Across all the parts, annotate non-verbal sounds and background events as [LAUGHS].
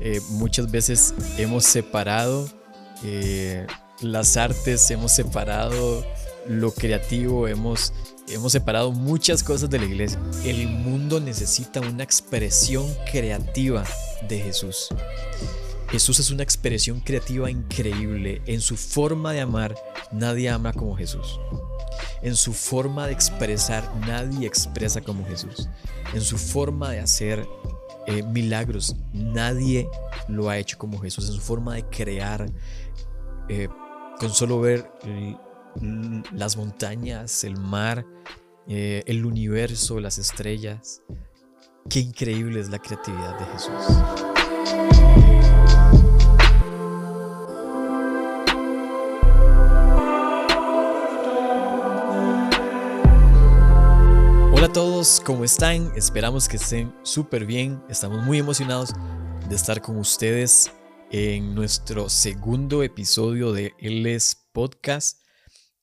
eh, muchas veces hemos separado eh, las artes, hemos separado lo creativo, hemos, hemos separado muchas cosas de la iglesia. El mundo necesita una expresión creativa de Jesús. Jesús es una expresión creativa increíble. En su forma de amar, nadie ama como Jesús. En su forma de expresar, nadie expresa como Jesús. En su forma de hacer eh, milagros, nadie lo ha hecho como Jesús. En su forma de crear, eh, con solo ver las montañas, el mar, eh, el universo, las estrellas. Qué increíble es la creatividad de Jesús. Todos, ¿cómo están? Esperamos que estén súper bien. Estamos muy emocionados de estar con ustedes en nuestro segundo episodio de LS Podcast.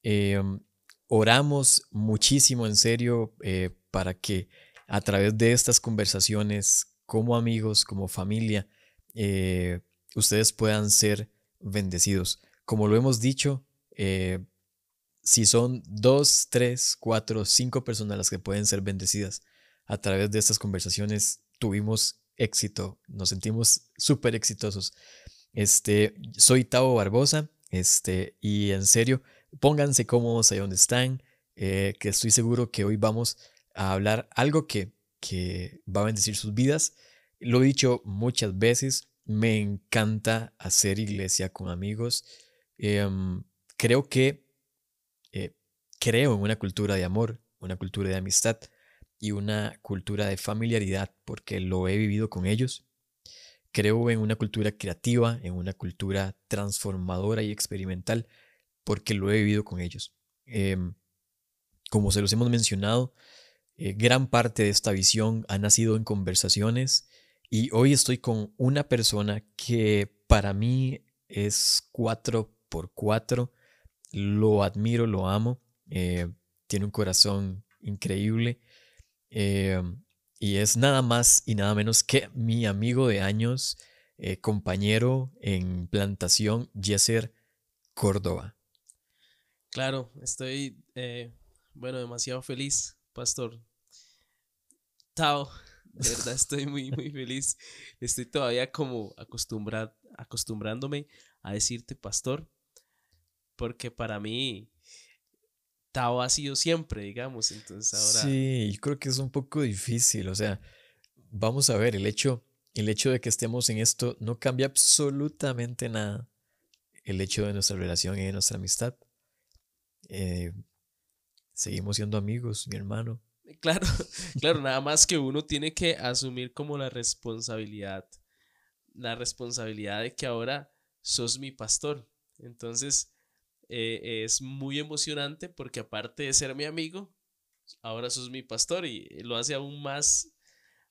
Em, oramos muchísimo, en serio, eh, para que a través de estas conversaciones, como amigos, como familia, eh, ustedes puedan ser bendecidos. Como lo hemos dicho, eh, si son dos, tres, cuatro, cinco personas las que pueden ser bendecidas a través de estas conversaciones, tuvimos éxito, nos sentimos súper exitosos. Este, soy Tavo Barbosa, este, y en serio, pónganse cómodos ahí donde están, eh, que estoy seguro que hoy vamos a hablar algo que, que va a bendecir sus vidas. Lo he dicho muchas veces, me encanta hacer iglesia con amigos. Em, creo que creo en una cultura de amor, una cultura de amistad y una cultura de familiaridad porque lo he vivido con ellos. Creo en una cultura creativa, en una cultura transformadora y experimental porque lo he vivido con ellos. Em, como se los hemos mencionado, eh, gran parte de esta visión ha nacido en conversaciones y hoy estoy con una persona que para mí es cuatro por cuatro. Lo admiro, lo amo. Eh, tiene un corazón increíble eh, y es nada más y nada menos que mi amigo de años, eh, compañero en plantación, Yeser Córdoba. Claro, estoy, bueno, demasiado feliz, Pastor. Tao, de verdad [LAUGHS] estoy muy, muy feliz. Estoy todavía como acostumbrándome a decirte, Pastor, porque para mí Ha sido siempre, digamos. Entonces ahora. Sí, yo creo que es un poco difícil. O sea, vamos a ver, el hecho, el hecho de que estemos en esto no cambia absolutamente nada. El hecho de nuestra relación y de nuestra amistad. Eh, seguimos siendo amigos, mi hermano. [LAUGHS] Claro, claro, nada más que uno tiene que asumir como la responsabilidad, la responsabilidad de que ahora sos mi pastor. Entonces, eh, es muy emocionante porque aparte de ser mi amigo, ahora sos mi pastor y lo hace aún más,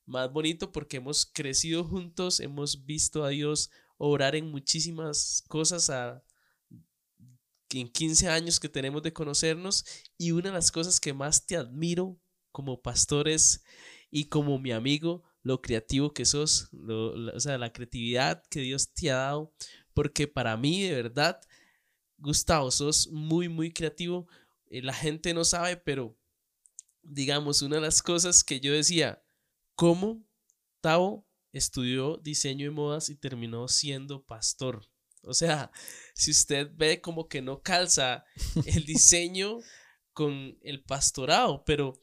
más bonito porque hemos crecido juntos, hemos visto a Dios obrar en muchísimas cosas a, en 15 años que tenemos de conocernos y una de las cosas que más te admiro como pastores y como mi amigo, lo creativo que sos, o sea, la creatividad que Dios te ha dado, porque para mí de verdad Gustavo, sos muy, muy creativo. Eh, la gente no sabe, pero digamos, una de las cosas que yo decía, ¿cómo Tavo estudió diseño de modas y terminó siendo pastor? O sea, si usted ve como que no calza el [LAUGHS] diseño con el pastorado, pero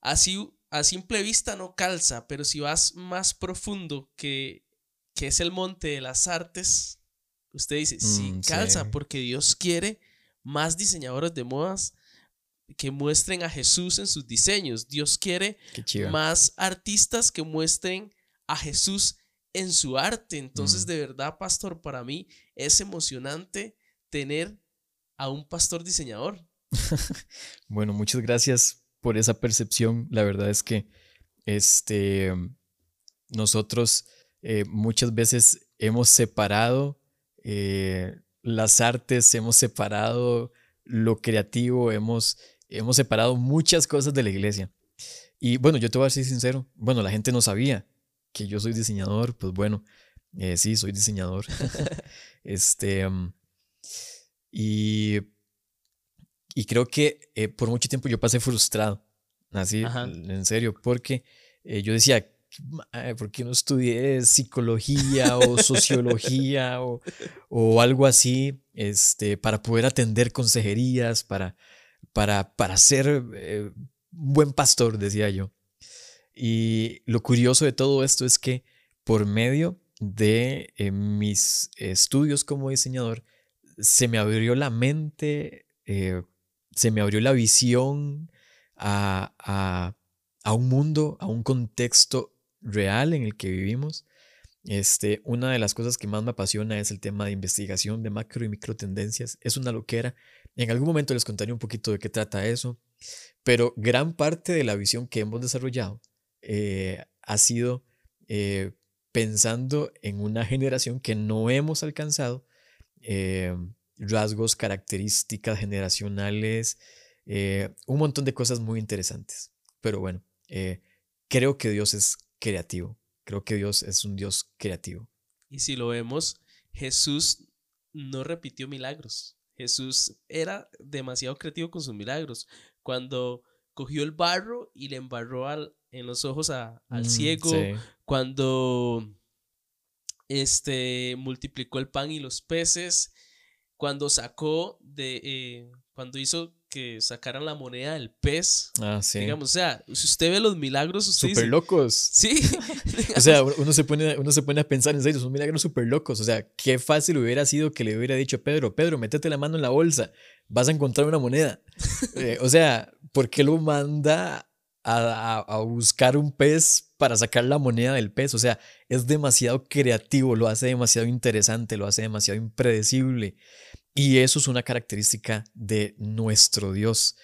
así a simple vista no calza, pero si vas más profundo que, que es el monte de las artes, Usted dice, sí, mm, calza, porque Dios quiere más diseñadores de modas que muestren a Jesús en sus diseños. Dios quiere más artistas que muestren a Jesús en su arte. Entonces, mm. de verdad, pastor, para mí es emocionante tener a un pastor diseñador. [LAUGHS] bueno, muchas gracias por esa percepción. La verdad es que este, nosotros eh, muchas veces hemos separado eh, las artes, hemos separado lo creativo, hemos, hemos separado muchas cosas de la iglesia. Y bueno, yo te voy a ser sincero, bueno, la gente no sabía que yo soy diseñador, pues bueno, Eh, sí, soy diseñador. [LAUGHS] este, mm, y, y creo que eh, por mucho tiempo yo pasé frustrado, así, en serio, porque eh, yo decía, ¿por qué no estudié psicología o [LAUGHS] sociología o, o, algo así este, para poder atender consejerías, para, para, para ser un buen pastor, decía yo. Y lo curioso de todo esto es que por medio de eh, mis estudios como diseñador, se me abrió la mente, eh, se me abrió la visión a, a, un mundo, a un contexto real en el que vivimos. Este, una de las cosas que más me apasiona es el tema de investigación de macro y micro tendencias. Es una loquera. En algún momento les contaré un poquito de qué trata eso, pero gran parte de la visión que hemos desarrollado eh, ha sido pensando en una generación que no hemos alcanzado, eh, rasgos, características generacionales, eh, un montón de cosas muy interesantes. Pero bueno, eh, creo que Dios es creativo, creo que Dios es un Dios creativo. Y si lo vemos, Jesús no repitió milagros. Jesús era demasiado creativo con sus milagros. Cuando cogió el barro y le embarró al, en los ojos al mm, ciego, cuando este, multiplicó el pan y los peces, cuando sacó de, eh, cuando hizo que sacaran la moneda del pez. Ah, sí. Digamos, o sea, si usted ve los milagros, usted Súper locos. Sí. [LAUGHS] o sea, uno se, pone, uno se pone a pensar en serio, son milagros súper locos. O sea, qué fácil hubiera sido que le hubiera dicho a Pedro, Pedro, métete la mano en la bolsa, vas a encontrar una moneda. [LAUGHS] Eh, o sea, ¿por qué lo manda a, buscar un pez para sacar la moneda del pez. O sea, es demasiado creativo, lo hace demasiado interesante, lo hace demasiado impredecible. Y eso es una característica de nuestro Dios.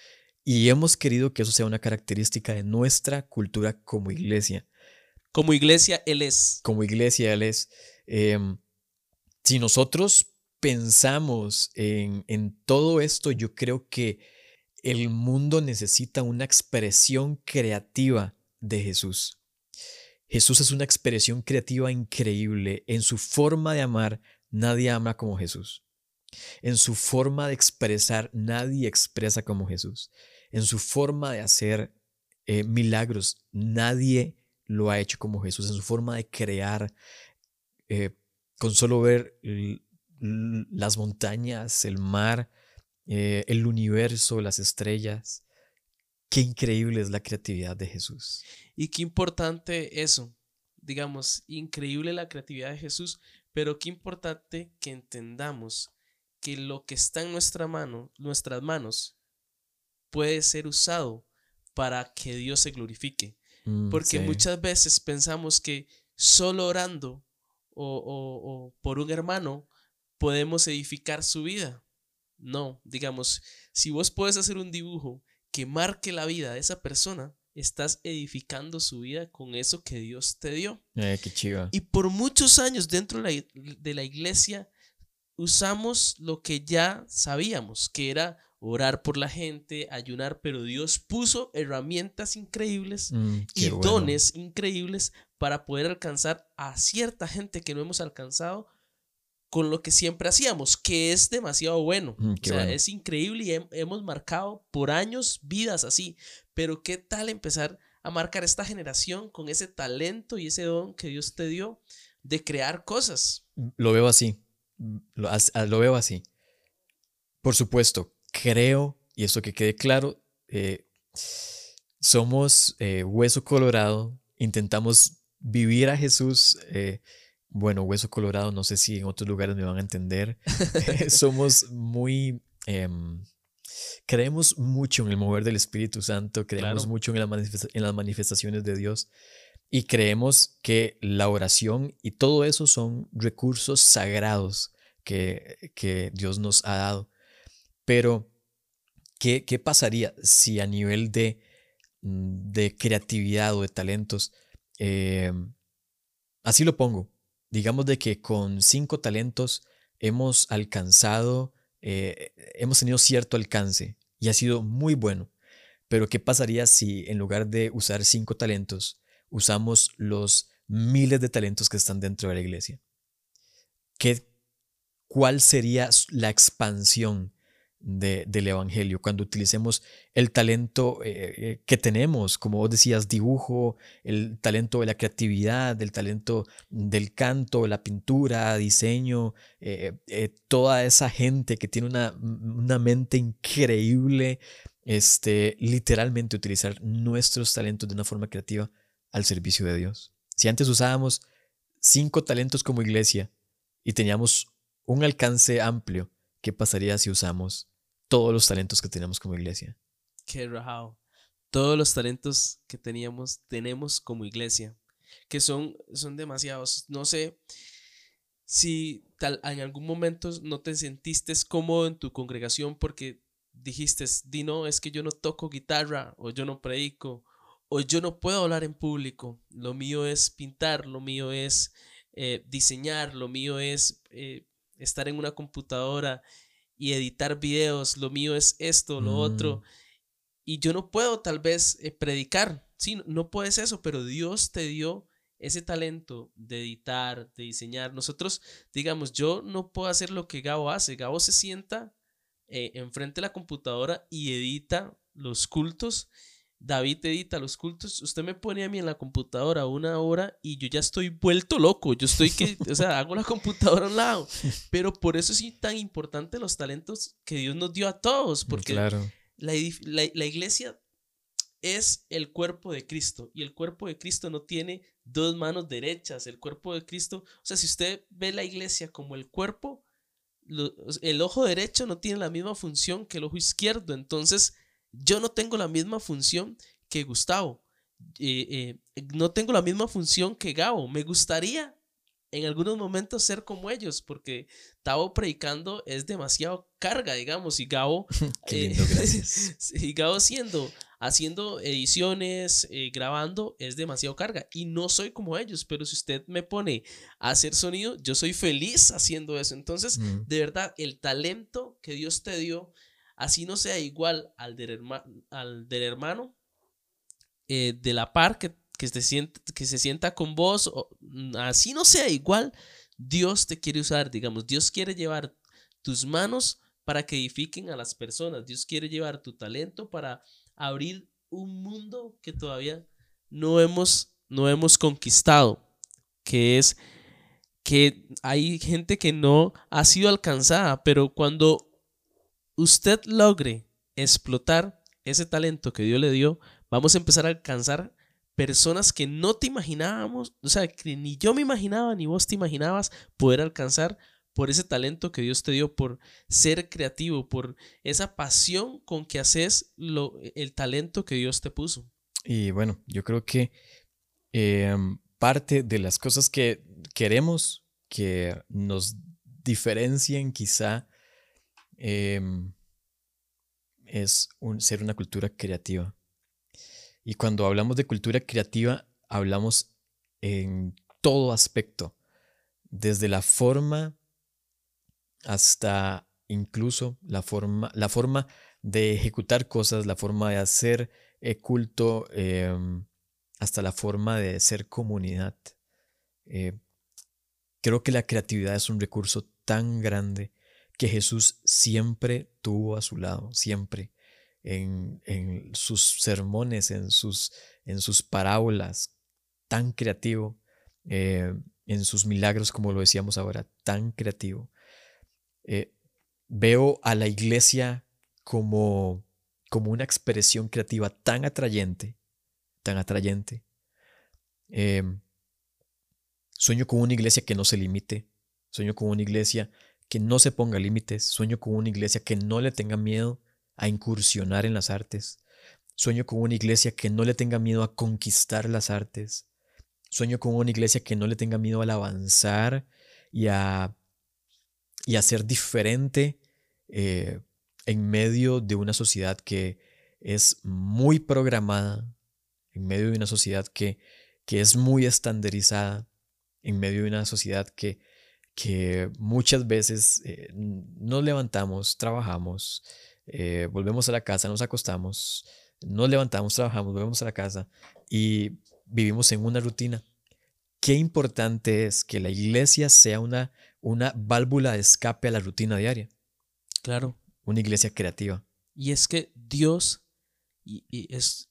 Y hemos querido que eso sea una característica de nuestra cultura como iglesia. Como iglesia, Él es. Como iglesia, Él es. Em, si nosotros pensamos en, en todo esto, yo creo que el mundo necesita una expresión creativa de Jesús. Jesús es una expresión creativa increíble. En su forma de amar, nadie ama como Jesús. En su forma de expresar, nadie expresa como Jesús. En su forma de hacer eh, milagros, nadie lo ha hecho como Jesús. En su forma de crear, eh, con solo ver las montañas, el mar, eh, el universo, las estrellas. Qué increíble es la creatividad de Jesús. Y qué importante eso, digamos, increíble la creatividad de Jesús, pero qué importante que entendamos que lo que está en nuestra mano, nuestras manos, puede ser usado para que Dios se glorifique. Mm, Porque muchas veces pensamos que solo orando o por un hermano podemos edificar su vida. No, digamos, si vos puedes hacer un dibujo que marque la vida de esa persona, estás edificando su vida con eso que Dios te dio. Eh, qué chiva. Y por muchos años dentro de la iglesia usamos lo que ya sabíamos, que era orar por la gente, ayunar, pero Dios puso herramientas increíbles mm, y dones increíbles para poder alcanzar a cierta gente que no hemos alcanzado con lo que siempre hacíamos, que es demasiado bueno. Mm, o sea, es increíble y hemos marcado por años vidas así. Pero ¿qué tal empezar a marcar esta generación con ese talento y ese don que Dios te dio de crear cosas? Lo veo así. Lo, lo veo así. Por supuesto, creo, y eso que quede claro, eh, somos eh, hueso colorado, intentamos vivir a Jesús. Eh, bueno, Hueso Colorado, no sé si en otros lugares me van a entender. [LAUGHS] Somos muy... Em, creemos mucho en el mover del Espíritu Santo, creemos mucho en, en las manifestaciones de Dios y creemos que la oración y todo eso son recursos sagrados que, que Dios nos ha dado. Pero, ¿qué, ¿qué, pasaría si a nivel de, de creatividad o de talentos, em, así lo pongo, digamos de que con cinco talentos hemos alcanzado, eh, hemos tenido cierto alcance y ha sido muy bueno. Pero ¿qué pasaría si en lugar de usar cinco talentos, usamos los miles de talentos que están dentro de la iglesia? ¿qué, ¿cuál sería la expansión del Evangelio, cuando utilicemos el talento eh, eh, que tenemos, como vos decías, dibujo, el talento de la creatividad, el talento del canto, la pintura, diseño, eh, toda esa gente que tiene una, una, mente increíble, este, literalmente utilizar nuestros talentos de una forma creativa al servicio de Dios. Si antes usábamos cinco talentos como iglesia y teníamos un alcance amplio, ¿qué pasaría si usamos todos los talentos que tenemos como iglesia. Qué rajado. Todos los talentos que teníamos, tenemos como iglesia, que son, son demasiados. No sé si tal, en algún momento no te sentiste cómodo en tu congregación porque dijiste, Dino, es que yo no toco guitarra, o yo no predico, o yo no puedo hablar en público. Lo mío es pintar, lo mío es eh, diseñar, lo mío es eh, estar en una computadora y editar videos, lo mío es esto, lo otro. Mm. Y yo no puedo tal vez eh, predicar, sí, no puedes eso, pero Dios te dio ese talento de editar, de diseñar. Nosotros, digamos, yo no puedo hacer lo que Gabo hace. Gabo se sienta enfrente de la computadora y edita los cultos David edita los cultos, usted me pone a mí en la computadora una hora y yo ya estoy vuelto loco, yo estoy que, o sea, hago la computadora a un lado, [LAUGHS] pero por eso es tan importante los talentos que Dios nos dio a todos, porque la, la iglesia es el cuerpo de Cristo y el cuerpo de Cristo no tiene dos manos derechas, el cuerpo de Cristo, o sea, si usted ve la iglesia como el cuerpo, el ojo derecho no tiene la misma función que el ojo izquierdo, entonces yo no tengo la misma función que Gustavo. Eh, eh, no tengo la misma función que Gabo. Me gustaría en algunos momentos ser como ellos, porque Tavo predicando es demasiado carga, digamos, y Gabo, [LAUGHS] eh, y [LAUGHS] Gabo siendo, haciendo ediciones, grabando, es demasiado carga. Y no soy como ellos, pero si usted me pone a hacer sonido, yo soy feliz haciendo eso. Entonces, mm. de verdad, el talento que Dios te dio, así no sea igual al del, al del hermano eh, de la par que, que, se sienta, que se sienta con vos, mm, así no sea igual, Dios te quiere usar, digamos, Dios quiere llevar tus manos para que edifiquen a las personas, Dios quiere llevar tu talento para abrir un mundo que todavía no hemos, no hemos conquistado, que es que hay gente que no ha sido alcanzada, pero cuando usted logre explotar ese talento que Dios le dio, vamos a empezar a alcanzar personas que no te imaginábamos, o sea, que ni yo me imaginaba, ni vos te imaginabas poder alcanzar por ese talento que Dios te dio, por ser creativo, por esa pasión con que haces lo, el talento que Dios te puso. Y bueno, yo creo que em, parte de las cosas que queremos que nos diferencien quizá Em, es un, ser una cultura creativa. Y cuando hablamos de cultura creativa, hablamos en todo aspecto, desde la forma hasta incluso la forma, la forma de ejecutar cosas, la forma de hacer eh, culto, em, hasta la forma de ser comunidad. Eh, creo que la creatividad es un recurso tan grande que Jesús siempre tuvo a su lado, siempre, en, sus sermones, en sus, en sus parábolas, tan creativo, eh, en sus milagros, como lo decíamos ahora, tan creativo. Eh, veo a la iglesia como, como una expresión creativa tan atrayente, tan atrayente. Em, sueño con una iglesia que no se limite, sueño con una iglesia que no se ponga límites, sueño con una iglesia que no le tenga miedo a incursionar en las artes, sueño con una iglesia que no le tenga miedo a conquistar las artes, sueño con una iglesia que no le tenga miedo al avanzar y a, y a ser diferente eh, en medio de una sociedad que es muy programada, en medio de una sociedad que, que es muy estandarizada, en medio de una sociedad que que muchas veces eh, nos levantamos, trabajamos, eh, volvemos a la casa, nos acostamos, nos levantamos, trabajamos, volvemos a la casa y vivimos en una rutina qué importante es que la iglesia sea una, una válvula de escape a la rutina diaria. Claro. Una iglesia creativa. Y es que Dios, y, es,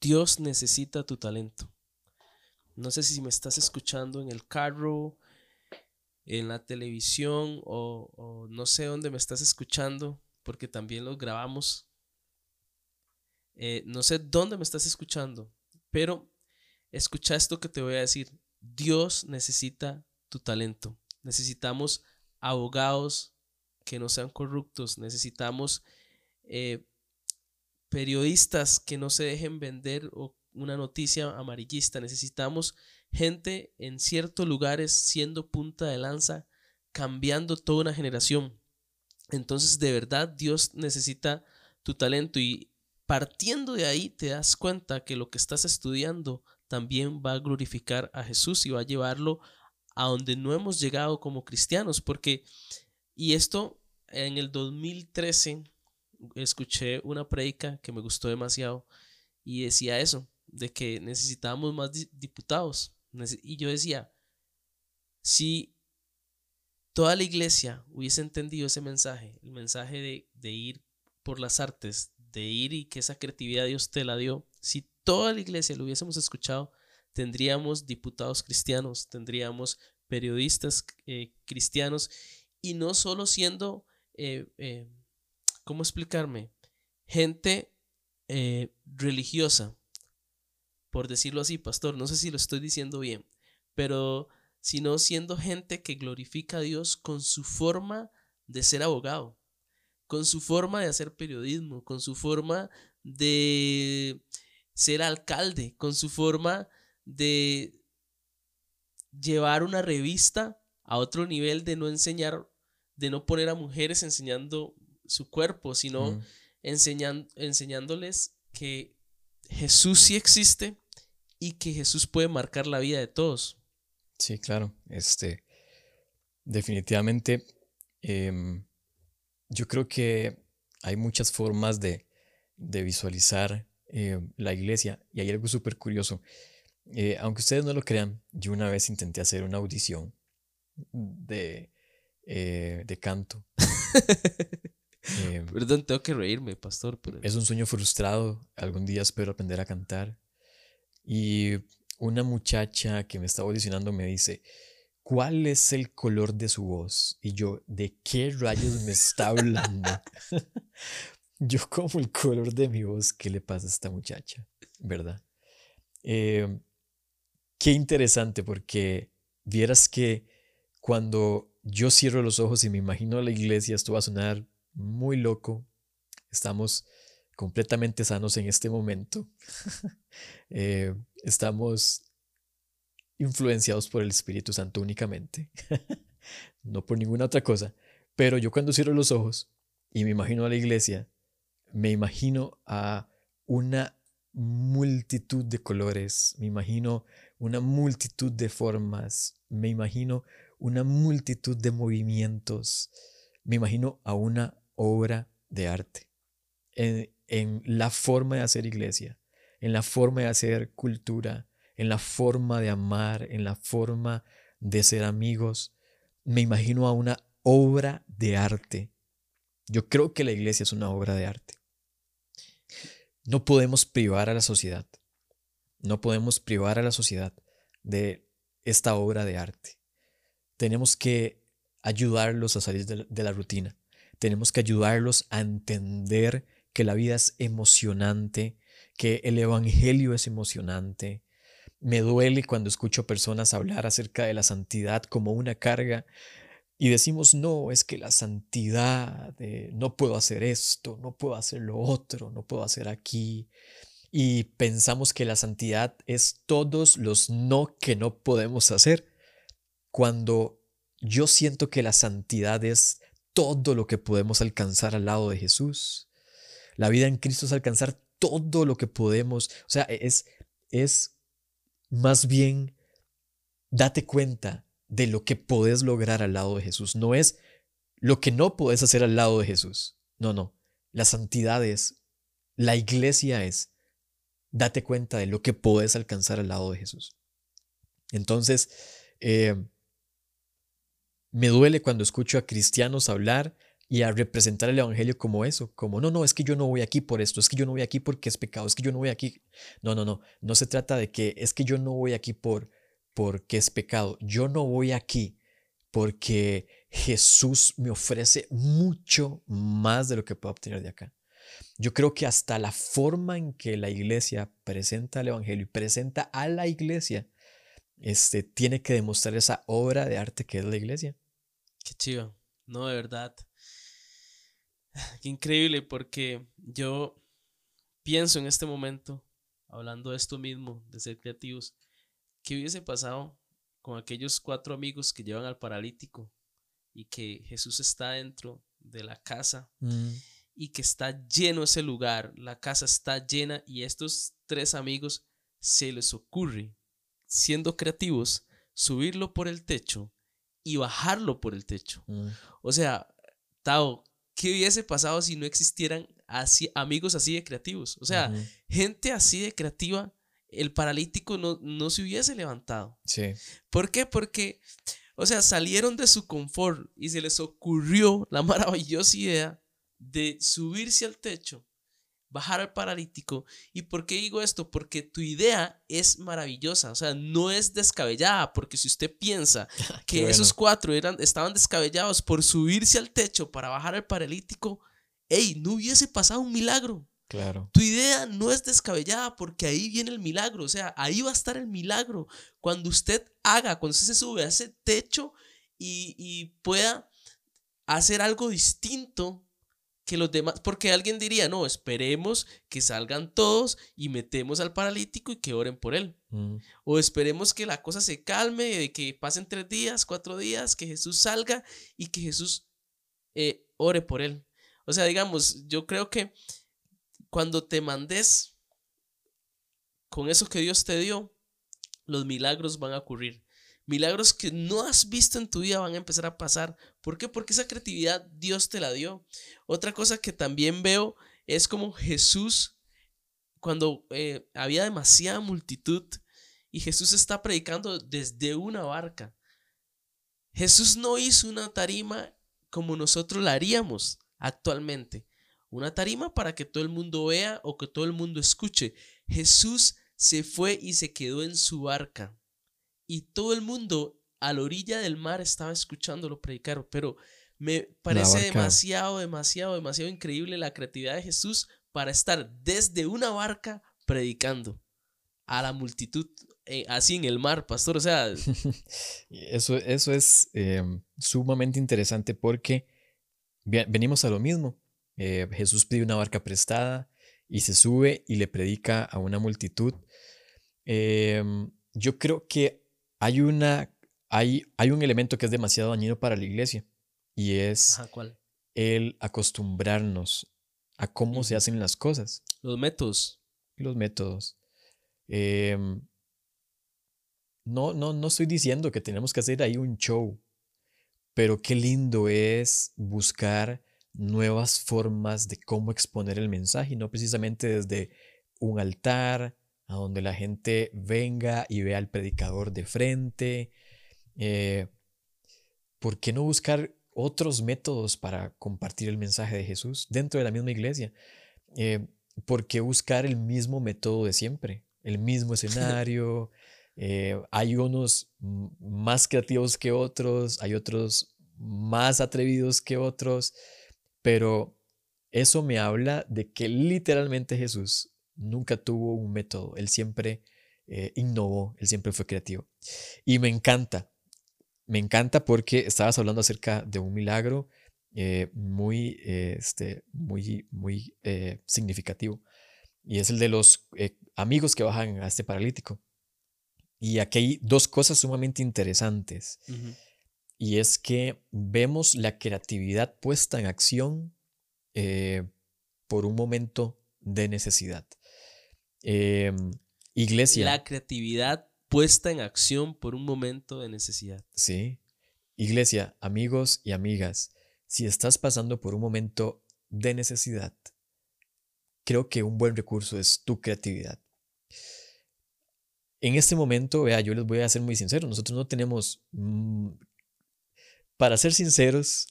Dios necesita tu talento. No sé si me estás escuchando en el carro, en la televisión o, no sé dónde me estás escuchando, porque también lo grabamos. Eh, no sé dónde me estás escuchando, pero escucha esto que te voy a decir. Dios necesita tu talento. Necesitamos abogados que no sean corruptos. Necesitamos eh, periodistas que no se dejen vender una noticia amarillista. Necesitamos gente en ciertos lugares siendo punta de lanza, cambiando toda una generación. Entonces, de verdad, Dios necesita tu talento y partiendo de ahí te das cuenta que lo que estás estudiando también va a glorificar a Jesús y va a llevarlo a donde no hemos llegado como cristianos, porque, y esto en el 2013 escuché una predica que me gustó demasiado y decía eso, de que necesitábamos más diputados. Y yo decía, si toda la iglesia hubiese entendido ese mensaje, el mensaje de, ir por las artes, de ir y que esa creatividad Dios te la dio, si toda la iglesia lo hubiésemos escuchado, tendríamos diputados cristianos, tendríamos periodistas eh, cristianos y no solo siendo, eh, eh, ¿cómo explicarme? Gente religiosa, por decirlo así, pastor, no sé si lo estoy diciendo bien, pero sino siendo gente que glorifica a Dios con su forma de ser abogado, con su forma de hacer periodismo, con su forma de ser alcalde, con su forma de llevar una revista a otro nivel de no enseñar, de no poner a mujeres enseñando su cuerpo, sino mm. enseñándoles que Jesús sí existe y que Jesús puede marcar la vida de todos. Sí, claro. Este, definitivamente, em, yo creo que hay muchas formas de, de visualizar eh, la iglesia. Y hay algo súper curioso. Eh, aunque ustedes no lo crean, yo una vez intenté hacer una audición de, eh, de canto. [LAUGHS] Perdón, tengo que reírme, pastor. Es un sueño frustrado. Algún día espero aprender a cantar. Y una muchacha que me estaba audicionando me dice, ¿cuál es el color de su voz? Y yo, ¿de qué rayos me está hablando? [LAUGHS] yo como el color de mi voz, ¿qué le pasa a esta muchacha? ¿Verdad? Eh, qué interesante porque vieras que cuando yo cierro los ojos y me imagino la iglesia, esto va a sonar muy loco. Estamos completamente sanos en este momento. [LAUGHS] Eh, estamos influenciados por el Espíritu Santo únicamente, [LAUGHS] no por ninguna otra cosa. Pero yo cuando cierro los ojos y me imagino a la iglesia, me imagino a una multitud de colores, me imagino una multitud de formas, me imagino una multitud de movimientos, me imagino a una obra de arte en, en la forma de hacer iglesia, en la forma de hacer cultura, en la forma de amar, en la forma de ser amigos. Me imagino a una obra de arte. Yo creo que la iglesia es una obra de arte. No podemos privar a la sociedad, no podemos privar a la sociedad de esta obra de arte. Tenemos que ayudarlos a salir de la, rutina. Tenemos que ayudarlos a entender que la vida es emocionante, que el Evangelio es emocionante. Me duele cuando escucho personas hablar acerca de la santidad como una carga y decimos, no, es que la santidad, no puedo hacer esto, no puedo hacer lo otro, no puedo hacer aquí. Y pensamos que la santidad es todos los no que no podemos hacer, cuando yo siento que la santidad es todo lo que podemos alcanzar al lado de Jesús. La vida en Cristo es alcanzar todo lo que podemos. O sea, es, es más bien, date cuenta de lo que podés lograr al lado de Jesús. No es lo que no podés hacer al lado de Jesús. No, no. La santidad es, la iglesia es, date cuenta de lo que podés alcanzar al lado de Jesús. Entonces, eh, me duele cuando escucho a cristianos hablar y a representar el Evangelio como eso, como no, no, es que yo no voy aquí por esto, es que yo no voy aquí porque es pecado, es que yo no voy aquí. No, no, no, no se trata de que es que yo no voy aquí por porque es pecado, yo no voy aquí porque Jesús me ofrece mucho más de lo que puedo obtener de acá. Yo creo que hasta la forma en que la iglesia presenta el Evangelio y presenta a la iglesia, este, tiene que demostrar esa obra de arte que es la iglesia. Qué chido. No, de verdad. [LAUGHS] Qué increíble porque yo pienso en este momento, hablando de esto mismo, de ser creativos, ¿qué hubiese pasado con aquellos cuatro amigos que llevan al paralítico y que Jesús está dentro de la casa mm. y que está lleno ese lugar, la casa está llena y estos tres amigos se les ocurre, siendo creativos, subirlo por el techo y bajarlo por el techo. Mm. O sea, Tao, ¿qué hubiese pasado si no existieran así, amigos así de creativos? O sea, gente así de creativa, el paralítico no, no se hubiese levantado. Sí. ¿Por qué? Porque, o sea, salieron de su confort y se les ocurrió la [LAUGHS] maravillosa idea de subirse al techo, bajar al paralítico. ¿Y por qué digo esto? Porque tu idea es maravillosa, o sea, no es descabellada, porque si usted piensa [LAUGHS] que esos cuatro eran, estaban descabellados por subirse al techo para bajar al paralítico, hey, no hubiese pasado un milagro. Claro. Tu idea no es descabellada porque ahí viene el milagro, o sea, ahí va a estar el milagro. Cuando usted haga, cuando usted se sube a ese techo y, y pueda hacer algo distinto que los demás, porque alguien diría, no, esperemos que salgan todos y metemos al paralítico y que oren por él. Mm. O esperemos que la cosa se calme, de que pasen tres días, cuatro días, que Jesús salga y que Jesús eh, ore por él. O sea, digamos, yo creo que cuando te mandes con eso que Dios te dio, los milagros van a ocurrir. Milagros que no has visto en tu vida van a empezar a pasar. ¿Por qué? Porque esa creatividad Dios te la dio. Otra cosa que también veo es como Jesús, cuando eh, había demasiada multitud y Jesús está predicando desde una barca. Jesús no hizo una tarima como nosotros la haríamos actualmente. Una tarima para que todo el mundo vea o que todo el mundo escuche. Jesús se fue y se quedó en su barca y todo el mundo a la orilla del mar estaba escuchándolo predicar, pero me parece demasiado, demasiado, demasiado increíble la creatividad de Jesús para estar desde una barca predicando a la multitud eh, así en el mar, pastor. O sea, [LAUGHS] eso, eso es em, sumamente interesante porque venimos a lo mismo. Eh, Jesús pide una barca prestada y se sube y le predica a una multitud. Em, yo creo que hay una, hay, hay un elemento que es demasiado dañino para la iglesia y es el acostumbrarnos a cómo se hacen las cosas. Los métodos. Los métodos. Em, no, no, no estoy diciendo que tenemos que hacer ahí un show, pero qué lindo es buscar nuevas formas de cómo exponer el mensaje, no precisamente desde un altar, a donde la gente venga y vea al predicador de frente. Eh, ¿Por qué no buscar otros métodos para compartir el mensaje de Jesús dentro de la misma iglesia? Eh, ¿Por qué buscar el mismo método de siempre? El mismo [LAUGHS] escenario. Eh, hay unos más creativos que otros, hay otros más atrevidos que otros, pero eso me habla de que literalmente Jesús nunca tuvo un método, él siempre eh, innovó, él siempre fue creativo. Y me encanta, me encanta porque estabas hablando acerca de un milagro eh, muy, eh, este, muy, muy significativo. Y es el de los amigos que bajan a este paralítico. Y aquí hay dos cosas sumamente interesantes. Y es que vemos la creatividad puesta en acción por un momento de necesidad. Em, iglesia. La creatividad puesta en acción por un momento de necesidad. Sí. Iglesia, amigos y amigas, si estás pasando por un momento de necesidad, creo que un buen recurso es tu creatividad. en este momento, vea, yo les voy a ser muy sincero, nosotros no tenemos, mm, para ser sinceros,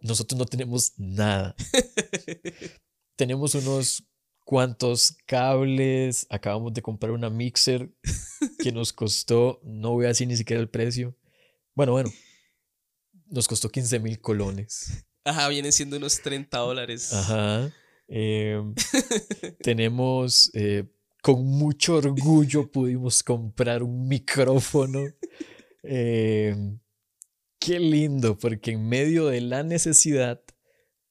nosotros no tenemos nada. [LAUGHS] tenemos unos cuantos cables, acabamos de comprar una mixer que nos costó, no voy a decir ni siquiera el precio. Bueno, bueno, nos costó 15 mil colones. Ajá, viene siendo unos 30 dólares. Ajá. Em, [LAUGHS] tenemos, eh, con mucho orgullo pudimos comprar un micrófono. Em, qué lindo, porque en medio de la necesidad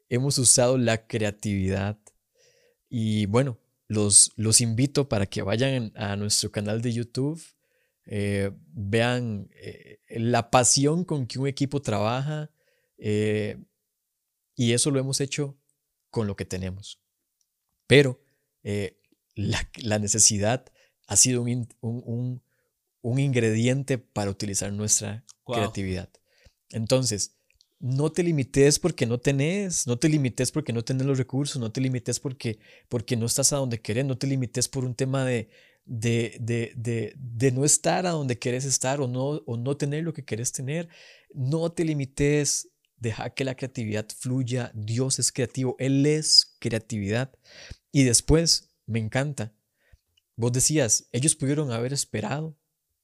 hemos usado la creatividad. Y bueno, los, los invito para que vayan a nuestro canal de YouTube, eh, vean eh, la pasión con que un equipo trabaja. y eso lo hemos hecho con lo que tenemos. Pero eh, la, necesidad ha sido un, ingrediente para utilizar nuestra creatividad. Entonces, no te limites porque no tenés, no te limites porque no tenés los recursos, no te limites porque, porque no estás a donde querés, no te limites por un tema de, de, de, de, no estar a donde querés estar o no, o no tener lo que querés tener. No te limites Deja que la creatividad fluya. Dios es creativo, Él es creatividad. Y después, me encanta. Vos decías, ellos pudieron haber esperado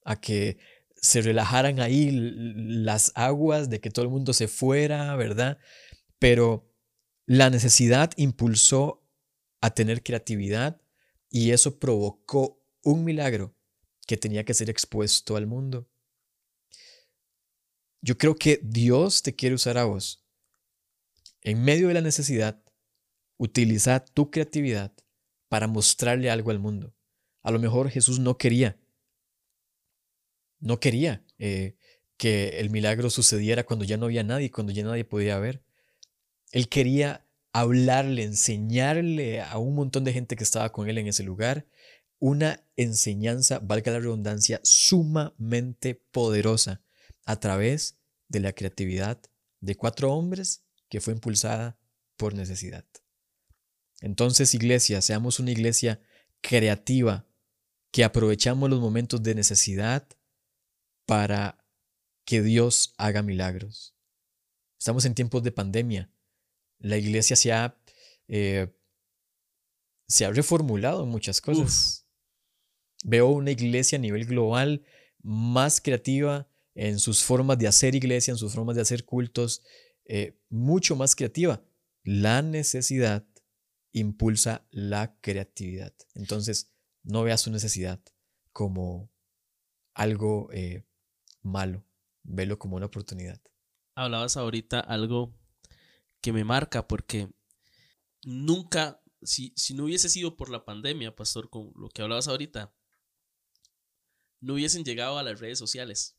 a que se relajaran ahí las aguas, de que todo el mundo se fuera, ¿verdad? Pero la necesidad impulsó a tener creatividad y eso provocó un milagro que tenía que ser expuesto al mundo. Yo creo que Dios te quiere usar a vos. En medio de la necesidad, utiliza tu creatividad para mostrarle algo al mundo. A lo mejor Jesús no quería, no quería eh, que el milagro sucediera cuando ya no había nadie, cuando ya nadie podía ver. Él quería hablarle, enseñarle a un montón de gente que estaba con él en ese lugar una enseñanza, valga la redundancia, sumamente poderosa a través de la creatividad de cuatro hombres que fue impulsada por necesidad. Entonces, iglesia, seamos una iglesia creativa, que aprovechamos los momentos de necesidad para que Dios haga milagros. Estamos en tiempos de pandemia. La iglesia se ha, eh, se ha reformulado en muchas cosas. Veo una iglesia a nivel global más creativa, en sus formas de hacer iglesia, en sus formas de hacer cultos, eh, mucho más creativa. La necesidad impulsa la creatividad. Entonces, no veas su necesidad como algo eh, malo, velo como una oportunidad. Hablabas ahorita algo que me marca porque nunca, si, si no hubiese sido por la pandemia, pastor, con lo que hablabas ahorita, no hubiesen llegado a las redes sociales.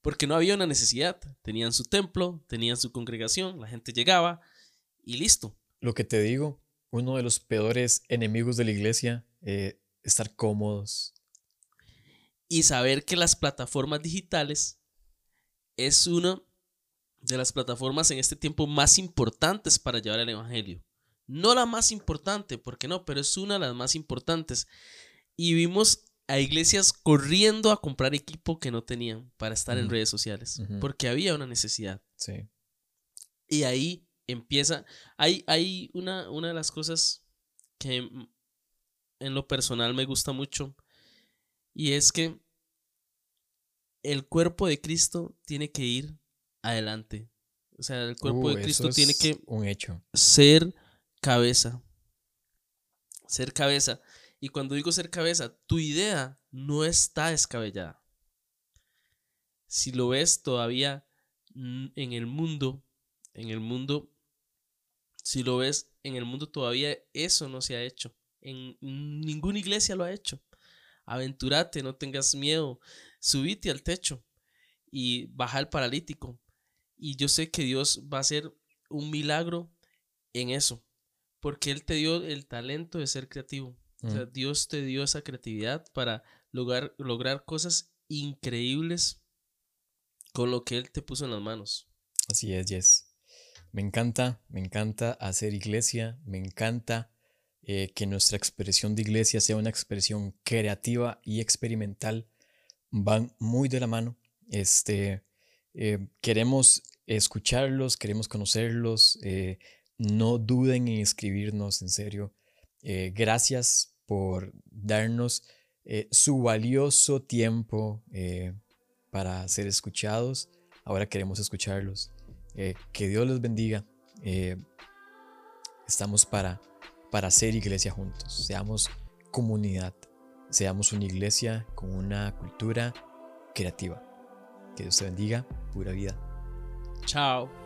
Porque no había una necesidad. Tenían su templo, tenían su congregación, la gente llegaba y listo. Lo que te digo, uno de los peores enemigos de la iglesia, eh, estar cómodos. Y saber que las plataformas digitales es una de las plataformas en este tiempo más importantes para llevar el Evangelio. No la más importante, porque no, pero es una de las más importantes. Y vimos a iglesias corriendo a comprar equipo que no tenían para estar en redes sociales, porque había una necesidad. Sí. Y ahí empieza, hay, hay una, una de las cosas que en lo personal me gusta mucho, y es que el cuerpo de Cristo tiene que ir adelante. O sea, el cuerpo de uh, Cristo tiene que un hecho. ser cabeza. Ser cabeza. Y cuando digo ser cabeza, tu idea no está descabellada. Si lo ves todavía en el mundo, en el mundo, si lo ves en el mundo todavía eso no se ha hecho. En ninguna iglesia lo ha hecho. Aventúrate, no tengas miedo. Subite al techo y baja el paralítico. Y yo sé que Dios va a hacer un milagro en eso, porque Él te dio el talento de ser creativo. Mm. Dios te dio esa creatividad para lograr, lograr cosas increíbles con lo que Él te puso en las manos. Así es, Jess. Me encanta, me encanta hacer iglesia, me encanta eh, que nuestra expresión de iglesia sea una expresión creativa y experimental, van muy de la mano. Este, eh, queremos escucharlos, queremos conocerlos. Eh, no duden en escribirnos, en serio. gracias por darnos su valioso tiempo para ser escuchados. Ahora queremos escucharlos. que Dios los bendiga. estamos para para ser iglesia juntos. Seamos comunidad. Seamos una iglesia con una cultura creativa. Que Dios te bendiga. Pura vida. Chao.